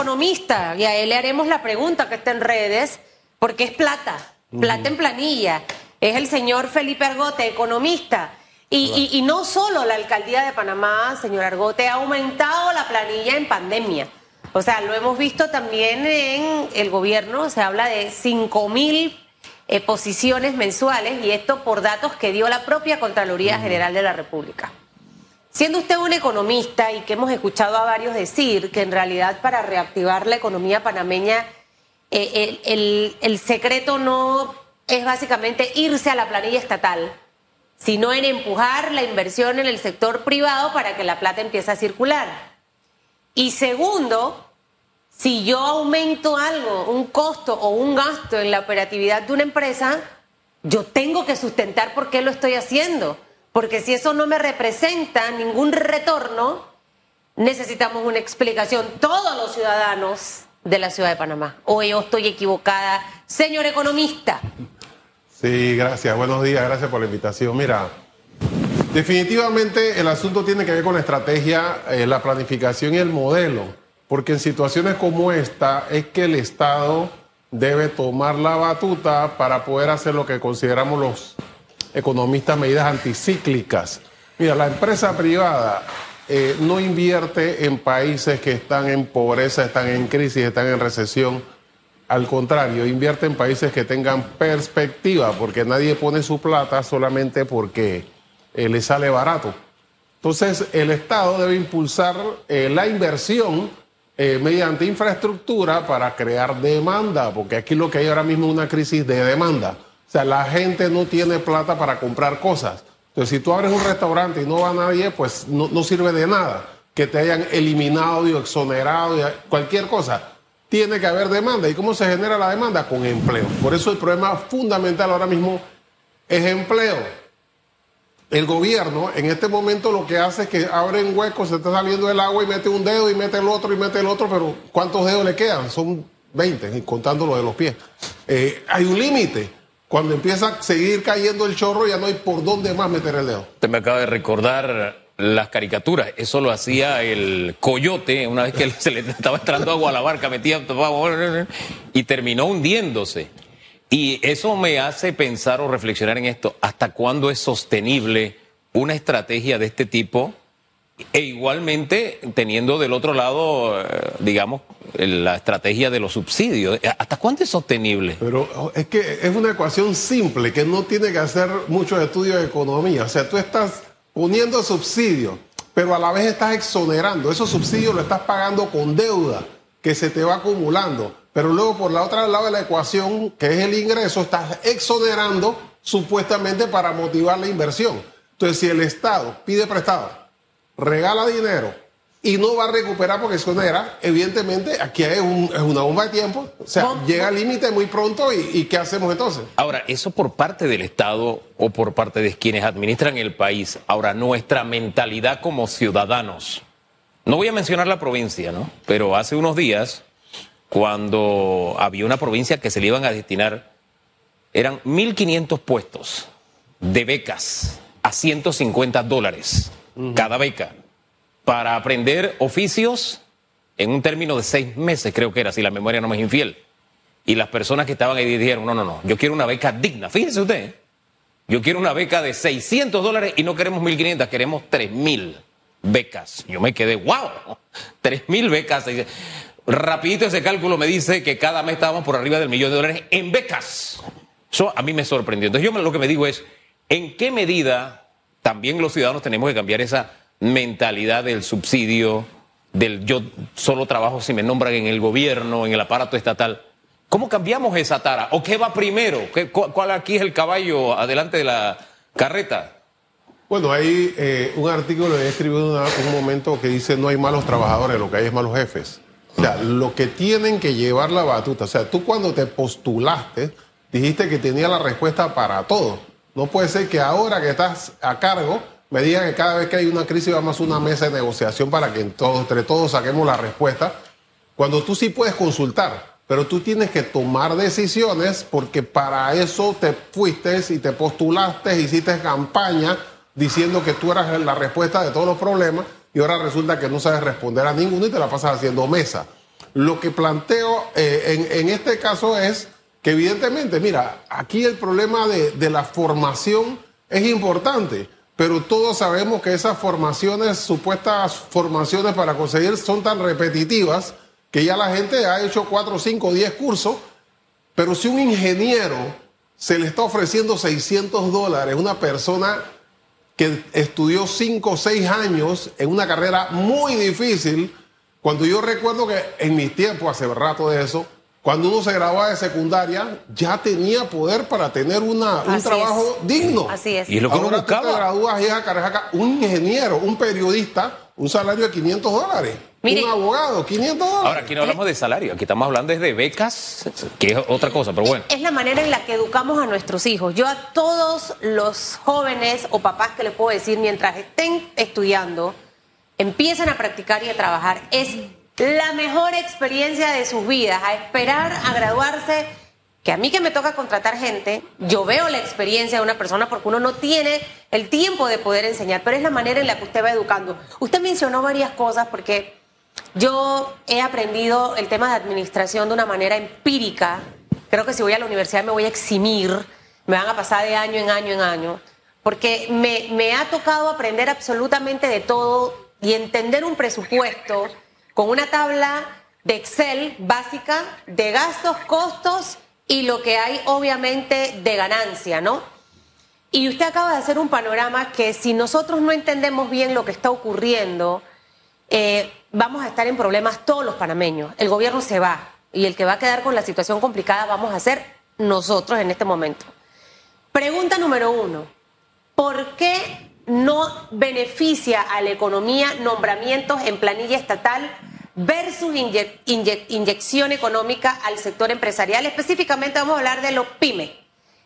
economista y a él le haremos la pregunta que está en redes, porque es plata, plata en planilla. Es el señor Felipe Argote, economista. Y, y, y no solo la alcaldía de Panamá, señor Argote, ha aumentado la planilla en pandemia. O sea, lo hemos visto también en el gobierno, se habla de 5 mil eh, posiciones mensuales y esto por datos que dio la propia Contraloría General de la República. Siendo usted un economista y que hemos escuchado a varios decir que en realidad para reactivar la economía panameña eh, el, el- el secreto no es básicamente irse a la planilla estatal, sino en empujar la inversión en el sector privado para que la plata empiece a circular. Y segundo, si yo aumento algo, un costo o un gasto en la operatividad de una empresa, yo tengo que sustentar por qué lo estoy haciendo. Porque si eso no me representa ningún retorno, necesitamos una explicación todos los ciudadanos de la ciudad de Panamá. O yo estoy equivocada, señor economista. Sí, gracias. Buenos días, gracias por la invitación. Mira, definitivamente el asunto tiene que ver con la estrategia, eh, la planificación y el modelo, porque en situaciones como esta es que el Estado debe tomar la batuta para poder hacer lo que consideramos los economistas medidas anticíclicas. Mira, la empresa privada eh, no invierte en países que están en pobreza, están en crisis, están en recesión. Al contrario, invierte en países que tengan perspectiva, porque nadie pone su plata solamente porque eh, le sale barato. Entonces, el Estado debe impulsar eh, la inversión mediante infraestructura para crear demanda, porque aquí lo que hay ahora mismo es una crisis de demanda. O sea, la gente no tiene plata para comprar cosas. Entonces, si tú abres un restaurante y no va nadie, pues no, no sirve de nada que te hayan eliminado y exonerado y cualquier cosa. Tiene que haber demanda. ¿Y cómo se genera la demanda? Con empleo. Por eso el problema fundamental ahora mismo es empleo. El gobierno en este momento lo que hace es que abre un hueco, se está saliendo el agua y mete un dedo y mete el otro y mete el otro, pero ¿cuántos dedos le quedan? Son 20, y contando lo de los pies. Eh, hay un límite. Cuando empieza a seguir cayendo el chorro ya no hay por dónde más meter el dedo. Usted me acaba de recordar las caricaturas. Eso lo hacía el coyote una vez que se le estaba entrando agua a la barca, metía y terminó hundiéndose. Y eso me hace pensar o reflexionar en esto. ¿Hasta cuándo es sostenible una estrategia de este tipo? E igualmente teniendo del otro lado, eh, digamos, la estrategia de los subsidios. ¿Hasta cuándo es sostenible? Pero oh, es que es una ecuación simple que no tiene que hacer muchos estudios de economía. O sea, tú estás poniendo subsidios, pero a la vez estás exonerando. Esos subsidios lo estás pagando con deuda que se te va acumulando. Pero luego por la otra lado de la ecuación, que es el ingreso, estás exonerando supuestamente para motivar la inversión. Entonces, si el Estado pide prestado, regala dinero y no va a recuperar porque exonera, evidentemente aquí es, un- es una bomba de tiempo. O sea, No, llega al límite muy pronto y, y ¿qué hacemos entonces? Ahora, eso por parte del Estado o por parte de quienes administran el país. Ahora, nuestra mentalidad como ciudadanos. No voy a mencionar la provincia, ¿no? Pero hace unos días, cuando había una provincia que se le iban a destinar, eran 1.500 puestos de becas a 150 dólares cada beca para aprender oficios en un término de seis meses, creo que era, si la memoria no me es infiel. Y las personas que estaban ahí dijeron, no, no, no, yo quiero una beca digna. Fíjese usted, yo quiero una beca de 600 dólares y no queremos 1.500, queremos 3.000 becas. Yo me quedé, wow, 3.000 becas. Rapidito ese cálculo me dice que cada mes estábamos por arriba del millón de dólares en becas. Eso a mí me sorprendió. Entonces yo lo que me digo es, ¿en qué medida también los ciudadanos tenemos que cambiar esa mentalidad del subsidio, del yo solo trabajo si me nombran en el gobierno, en el aparato estatal? ¿Cómo cambiamos esa tara? ¿O qué va primero? ¿Qué- cu- ¿Cuál aquí es el caballo adelante de la carreta? Bueno, hay eh, un artículo que he escrito en un momento que dice no hay malos trabajadores, lo que hay es malos jefes. O sea, lo que tienen que llevar la batuta. O sea, tú cuando te postulaste, dijiste que tenía la respuesta para todo. No puede ser que ahora que estás a cargo, me digan que cada vez que hay una crisis vamos a una mesa de negociación para que entre todos saquemos la respuesta. Cuando tú sí puedes consultar, pero tú tienes que tomar decisiones porque para eso te fuiste y te postulaste, hiciste campaña diciendo que tú eras la respuesta de todos los problemas y ahora resulta que no sabes responder a ninguno y te la pasas haciendo mesa. Lo que planteo eh, en, este caso es que evidentemente, mira, aquí el problema de, de la formación es importante, pero todos sabemos que esas formaciones, supuestas formaciones para conseguir, son tan repetitivas que ya la gente ha hecho 4, 5, 10 cursos, pero si un ingeniero se le está ofreciendo 600 dólares, una persona que estudió 5 o 6 años en una carrera muy difícil, cuando yo recuerdo que en mis tiempos, hace rato de eso, cuando uno se graduaba de secundaria, ya tenía poder para tener una, un trabajo digno. Así es. Y es lo que Ahora uno buscaba. tú te gradúas y es a Carajacá, un ingeniero, un periodista, un salario de 500 dólares. Mire. un abogado, 500 dólares. Ahora, aquí no hablamos de salario, aquí estamos hablando de becas, que es otra cosa, pero bueno. Es la manera en la que educamos a nuestros hijos. Yo a todos los jóvenes o papás que les puedo decir, mientras estén estudiando, empiecen a practicar y a trabajar. Es la mejor experiencia de sus vidas, a esperar a graduarse, que a mí que me toca contratar gente, yo veo la experiencia de una persona porque uno no tiene el tiempo de poder enseñar, pero es la manera en la que usted va educando. Usted mencionó varias cosas porque yo he aprendido el tema de administración de una manera empírica. Creo que si voy a la universidad me voy a eximir, me van a pasar de año en año en año, porque me, me ha tocado aprender absolutamente de todo y entender un presupuesto con una tabla de Excel básica de gastos, costos y lo que hay obviamente de ganancia, ¿no? Y usted acaba de hacer un panorama que si nosotros no entendemos bien lo que está ocurriendo, eh, vamos a estar en problemas todos los panameños. El gobierno se va y el que va a quedar con la situación complicada vamos a ser nosotros en este momento. Pregunta número uno, ¿por qué no beneficia a la economía nombramientos en planilla estatal versus inye- inye- inyección económica al sector empresarial? Específicamente vamos a hablar de los pymes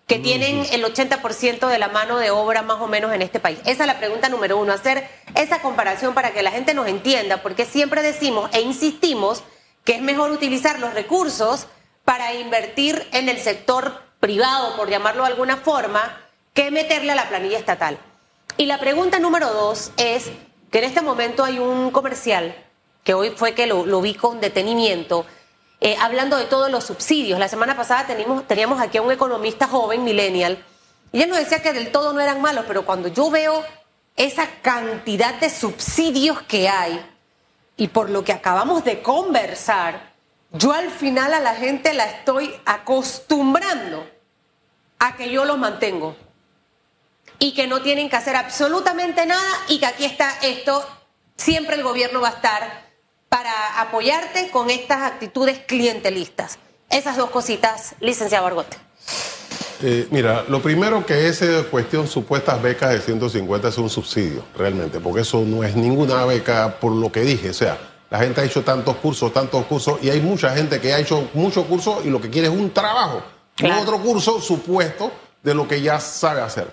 que tienen el 80% de la mano de obra más o menos en este país. Esa es la pregunta número uno, hacer esa comparación para que la gente nos entienda, porque siempre decimos e insistimos que es mejor utilizar los recursos para invertir en el sector privado, por llamarlo de alguna forma, que meterle a la planilla estatal. Y la pregunta número dos es que en este momento hay un comercial, que hoy fue que lo, vi con detenimiento, eh, hablando de todos los subsidios. La semana pasada teníamos, teníamos aquí a un economista joven, millennial, y él nos decía que del todo no eran malos, pero cuando yo veo esa cantidad de subsidios que hay, y por lo que acabamos de conversar, yo al final a la gente la estoy acostumbrando a que yo los mantengo y que no tienen que hacer absolutamente nada y que aquí está esto, siempre el gobierno va a estar para apoyarte con estas actitudes clientelistas. Esas dos cositas, licenciado Argote. Eh, mira, lo primero que es eh, cuestión supuestas becas de 150 es un subsidio, realmente, porque eso no es ninguna beca por lo que dije. O sea, la gente ha hecho tantos cursos, tantos cursos, y hay mucha gente que ha hecho muchos cursos y lo que quiere es un trabajo, Claro. no otro curso supuesto de lo que ya sabe hacer.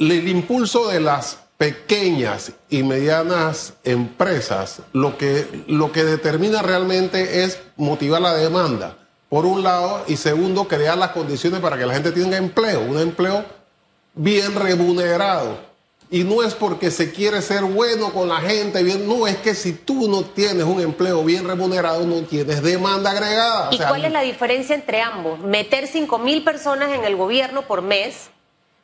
El impulso de las pequeñas y medianas empresas lo que, lo que determina realmente es motivar la demanda, por un lado, y segundo, crear las condiciones para que la gente tenga empleo, un empleo bien remunerado. Y no es porque se quiere ser bueno con la gente, bien, no, es que si tú no tienes un empleo bien remunerado, no tienes demanda agregada. O ¿Y sea, cuál es la diferencia entre ambos? Meter 5 mil personas en el gobierno por mes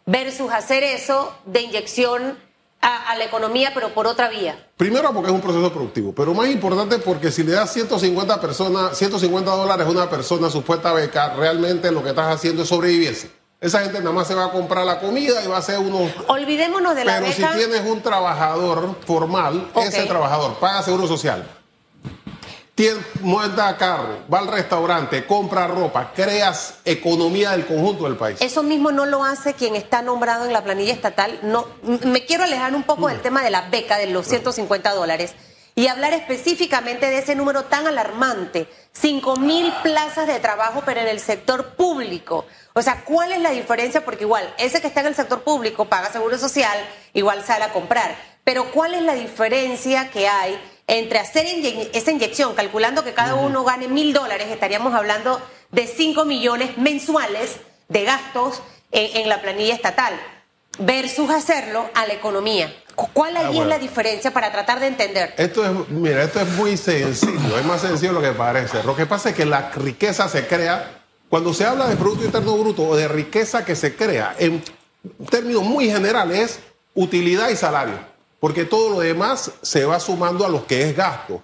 versus hacer eso de inyección a, a la economía, pero por otra vía. Primero porque es un proceso productivo, pero más importante porque si le das 150 personas, 150 dólares a una persona supuesta beca, realmente lo que estás haciendo es sobrevivirse. Esa gente nada más se va a comprar la comida y va a hacer unos... Olvidémonos de la Pero beca. si tienes un trabajador formal, ese trabajador paga seguro social, tiene, monta carro, va al restaurante, compra ropa, creas economía del conjunto del país. Eso mismo no lo hace quien está nombrado en la planilla estatal. No, me quiero alejar un poco del tema de la beca de los 150 dólares y hablar específicamente de ese número tan alarmante. 5 mil plazas de trabajo, pero en el sector público. O sea, ¿cuál es la diferencia? Porque igual, ese que está en el sector público paga seguro social, igual sale a comprar. Pero ¿cuál es la diferencia que hay entre hacer inye- esa inyección, calculando que cada uno gane mil dólares, estaríamos hablando de 5 millones mensuales de gastos en, en la planilla estatal. versus hacerlo a la economía. ¿Cuál Ah, ahí es la diferencia para tratar de entender? Esto es, mira, esto es muy sencillo, es más sencillo de lo que parece. Lo que pasa es que la riqueza se crea, cuando se habla de Producto Interno Bruto o de riqueza que se crea, en términos muy generales, es utilidad y salario, porque todo lo demás se va sumando a lo que es gasto.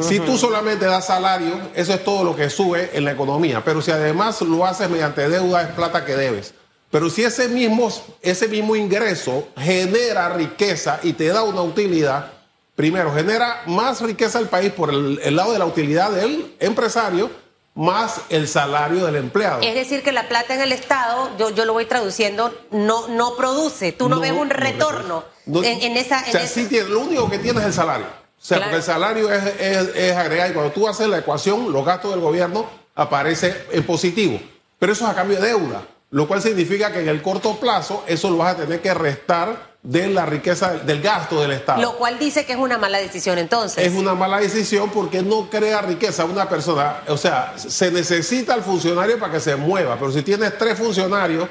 Si tú solamente das salario, eso es todo lo que sube en la economía, pero si además lo haces mediante deuda, es plata que debes. Pero si ese mismo, ese mismo ingreso genera riqueza y te da una utilidad, primero genera más riqueza al país por el, el lado de la utilidad del empresario, más el salario del empleado. Es decir, que la plata en el Estado, yo, yo lo voy traduciendo, no, no produce. Tú no, ves un retorno No, en, en esa... o en sea, esa- sí tiene- lo único que tiene es el salario. O sea, Claro. porque el salario es, es, es agregar. Y cuando tú haces la ecuación, los gastos del gobierno aparece en positivo. Pero eso es a cambio de deuda. Lo cual significa que en el corto plazo eso lo vas a tener que restar de la riqueza del gasto del Estado. Lo cual dice que es una mala decisión entonces. Es una mala decisión porque no crea riqueza a una persona. O sea, se necesita el funcionario para que se mueva, pero si tienes tres funcionarios,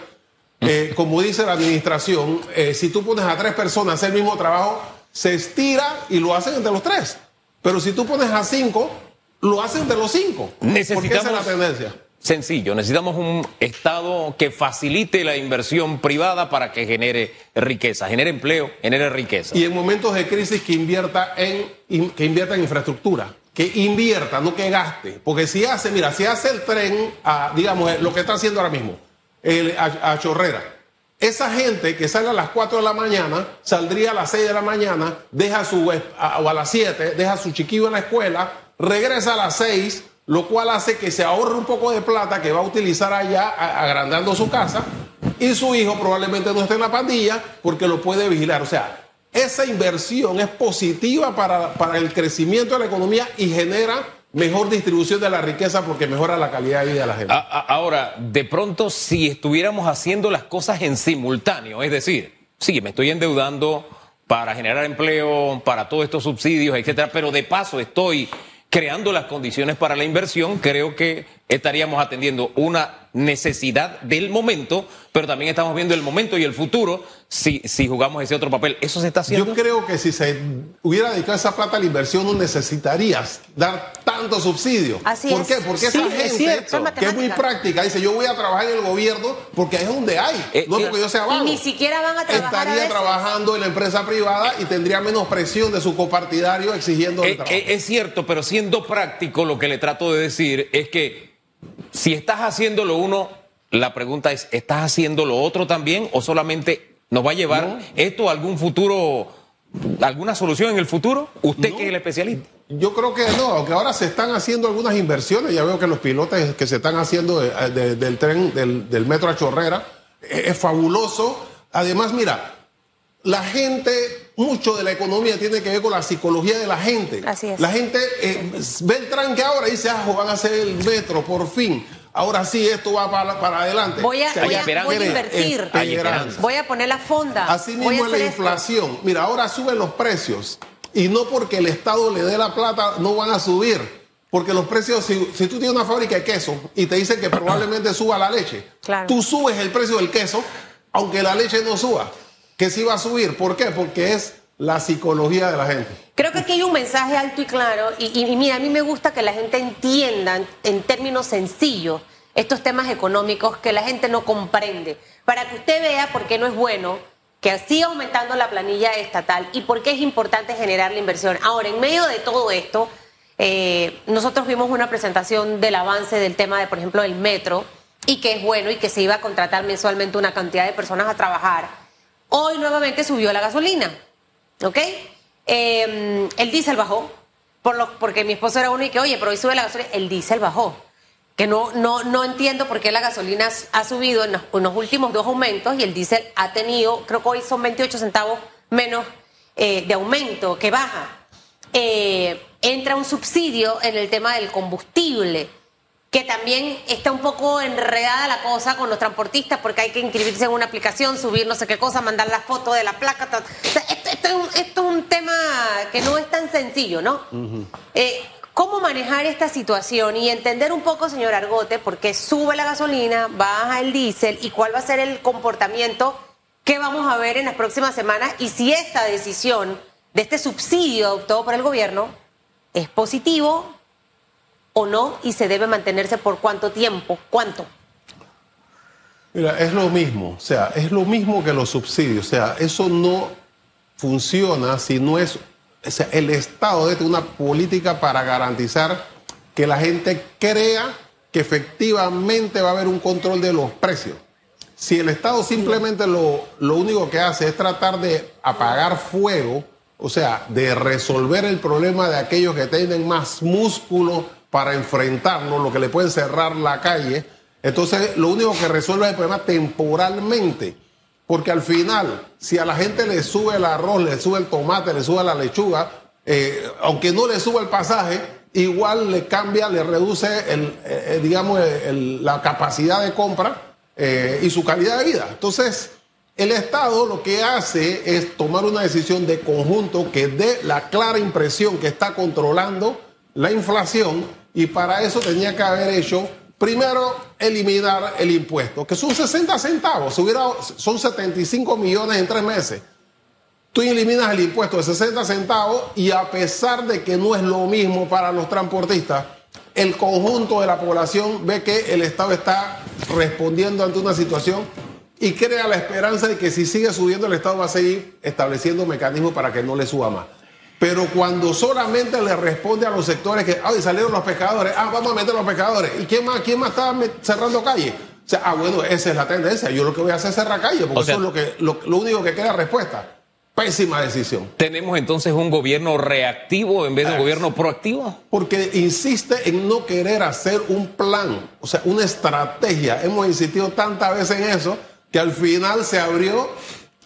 eh, como dice la administración, eh, si tú pones a tres personas a hacer el mismo trabajo, se estira y lo hacen entre los tres. Pero si tú pones a cinco, lo hacen entre los cinco. Porque esa es la Necesitamos- tendencia. Sencillo, necesitamos un Estado que facilite la inversión privada para que genere riqueza, genere empleo, genere riqueza. Y en momentos de crisis que invierta en, que invierta en infraestructura, que invierta, no que gaste. Porque si hace, mira, si hace el tren, digamos, lo que está haciendo ahora mismo, el- a, Chorrera, esa gente que sale a las 4 de la mañana, saldría a las 6 de la mañana, deja su, a las 7, deja su chiquillo en la escuela, regresa a las 6, lo cual hace que se ahorre un poco de plata que va a utilizar allá agrandando su casa y su hijo probablemente no esté en la pandilla porque lo puede vigilar. O sea, esa inversión es positiva para, para el crecimiento de la economía y genera mejor distribución de la riqueza porque mejora la calidad de vida de la gente. Ahora, de pronto, si estuviéramos haciendo las cosas en simultáneo, es decir, sí, me estoy endeudando para generar empleo, para todos estos subsidios, etcétera, pero de paso estoy creando las condiciones para la inversión, creo que estaríamos atendiendo una necesidad del momento, pero también estamos viendo el momento y el futuro si, si jugamos ese otro papel. ¿Eso se está haciendo? Yo creo que si se hubiera dedicado esa plata a la inversión no necesitarías dar tanto subsidio. Así ¿Por es. qué? Porque Sí, esa es gente cierto. Son que es muy práctica dice yo voy a trabajar en el gobierno porque ahí es donde hay, Eh, no eh, porque yo sea vago. ni siquiera van a trabajar a Estaría veces. trabajando en la empresa privada y tendría menos presión de su copartidario exigiendo el Eh, trabajo. eh, es cierto, pero siendo práctico, lo que le trato de decir es que si estás haciendo lo uno, la pregunta es, ¿estás haciendo lo otro también o solamente nos va a llevar esto a algún futuro, alguna solución en el futuro? Usted que es el especialista. Yo creo que no, aunque ahora se están haciendo algunas inversiones, ya veo que los pilotes que se están haciendo de- de- del tren, del, del metro a Chorrera, eh, es fabuloso. Además, mira, la gente, mucho de la economía tiene que ver con la psicología de la gente. Así es. La gente eh, ve el tranque ahora y dice, ah, van a hacer el metro, por fin. Ahora sí, esto va para, para adelante. Voy a- voy a- hay voy a invertir. Voy a poner la fonda. Así mismo es la esto. inflación. Mira, ahora suben los precios y no porque el Estado le dé la plata no van a subir. Porque los precios, si, si tú tienes una fábrica de queso y te dicen que probablemente suba la leche, Claro. tú subes el precio del queso aunque la leche no suba. Que sí va a subir. ¿Por qué? Porque es la psicología de la gente. Creo que aquí hay un mensaje alto y claro, y, mira, a mí me gusta que la gente entienda en, en términos sencillos estos temas económicos que la gente no comprende, para que usted vea por qué no es bueno que siga aumentando la planilla estatal y por qué es importante generar la inversión. Ahora, en medio de todo esto, eh, nosotros vimos una presentación del avance del tema de, por ejemplo, del metro, y que es bueno y que se iba a contratar mensualmente una cantidad de personas a trabajar. Hoy nuevamente subió la gasolina. ¿Ok? Eh, el diésel bajó, por lo, porque mi esposo era uno y que, oye, pero hoy sube la gasolina. El diésel bajó. Que no, no, no entiendo por qué la gasolina ha subido en los, en los últimos dos aumentos y el diésel ha tenido, creo que hoy son 28 centavos menos eh, de aumento, que baja. Eh, entra un subsidio en el tema del combustible que también está un poco enredada la cosa con los transportistas porque hay que inscribirse en una aplicación, subir no sé qué cosa, mandar la foto de la placa. o sea, esto, esto es un, esto es un tema que no es tan sencillo, ¿no? Eh, ¿Cómo manejar esta situación y entender un poco, señor Argote, por qué sube la gasolina, baja el diésel y cuál va a ser el comportamiento qué vamos a ver en las próximas semanas y si esta decisión de este subsidio adoptado por el gobierno es positivo o no y se debe mantenerse por cuánto tiempo, cuánto. Mira, es lo mismo, o sea, es lo mismo que los subsidios, o sea, eso no funciona si no es, el Estado debe tener una política para garantizar que la gente crea que efectivamente va a haber un control de los precios. Si el Estado simplemente lo, lo único que hace es tratar de apagar fuego, o sea, de resolver el problema de aquellos que tienen más músculo para enfrentarlo, lo que le pueden cerrar la calle, entonces lo único que resuelve es el problema temporalmente. Porque al final, si a la gente le sube el arroz, le sube el tomate, le sube la lechuga, eh, aunque no le suba el pasaje, igual le cambia, le reduce eh, eh, digamos, la capacidad de compra y su calidad de vida. Entonces, el Estado lo que hace es tomar una decisión de conjunto que dé la clara impresión que está controlando la inflación y para eso tenía que haber hecho primero eliminar el impuesto, que son 60 centavos, si hubiera, son 75 millones en tres meses. Tú eliminas el impuesto de 60 centavos y a pesar de que no es lo mismo para los transportistas, el conjunto de la población ve que el Estado está respondiendo ante una situación y crea la esperanza de que si sigue subiendo el Estado va a seguir estableciendo mecanismos para que no le suba más. Pero cuando solamente le responde a los sectores que, ay, salieron los pescadores, ah, vamos a meter los pescadores. ¿Y quién más, quién más está cerrando calle? O sea, ah, bueno, esa es la tendencia. Yo lo que voy a hacer es cerrar calle, porque O sea- eso es lo, que, lo, lo único que queda respuesta. Pésima decisión. ¿Tenemos entonces un gobierno reactivo en vez de un gobierno proactivo? Porque insiste en no querer hacer un plan, o sea, una estrategia. Hemos insistido tantas veces en eso que al final se abrió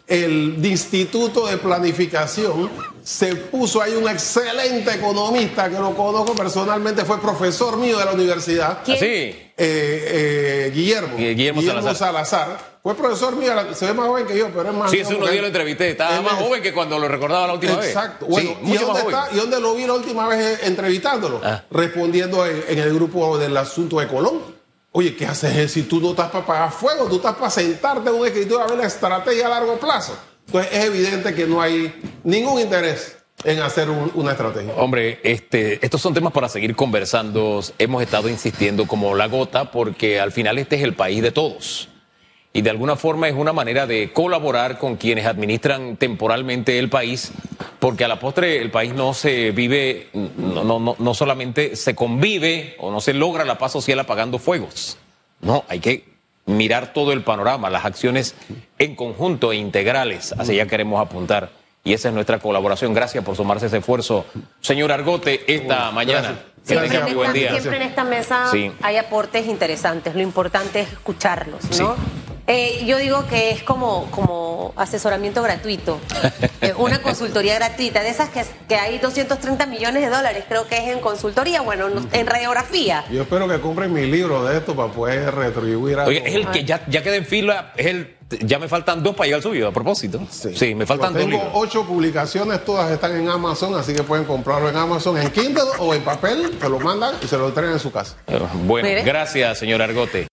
el Instituto de Planificación. Se puso ahí un excelente economista que lo conozco personalmente, fue profesor mío de la universidad. ¿Quién? Eh, eh, Guillermo, Gu- Guillermo Salazar. Salazar. Fue profesor mío, se ve más joven que yo, pero es más Sí, unos porque días lo entrevisté. Estaba más es- joven que cuando lo recordaba la última Exacto. vez. Bueno, Sí, ¿y, mucho dónde más está, joven. ¿y dónde lo vi la última vez entrevistándolo? Ah. Respondiendo en, en el grupo del asunto de Colón. Oye, ¿qué haces si tú no estás para pagar fuego? Tú estás para sentarte en un escritorio a ver la estrategia a largo plazo. Entonces es evidente que no hay ningún interés en hacer un- una estrategia. Hombre, este, estos son temas para seguir conversando. Hemos estado insistiendo como la gota porque al final este es el país de todos. Y de alguna forma es una manera de colaborar con quienes administran temporalmente el país, porque a la postre el país no se vive, no, no, no, no solamente se convive o no se logra la paz social apagando fuegos. No, hay que mirar todo el panorama, las acciones en conjunto e integrales. Hacia allá queremos apuntar. Y esa es nuestra colaboración. Gracias por sumarse a ese esfuerzo. Señor Argote, esta mañana. gracias. Que Siempre, tenga buen esta, día. siempre en esta mesa Sí. hay aportes interesantes. Lo importante es escucharlos, ¿no? Sí. Eh, yo digo que es como, como asesoramiento gratuito, eh, una consultoría gratuita, de esas que, que hay 230 millones de dólares, creo que es en consultoría, bueno, no- en radiografía. Yo espero que compren mi libro de esto para poder retribuir a Oye, es el que ya, ya quedé en fila, es el, ya me faltan dos para llegar al suyo, a propósito. Sí, me faltan dos Tengo ocho publicaciones, todas están en Amazon, así que pueden comprarlo en Amazon, en Kindle o en papel, se lo mandan y se lo traen en su casa. Bueno, Mire. gracias, señor Argote.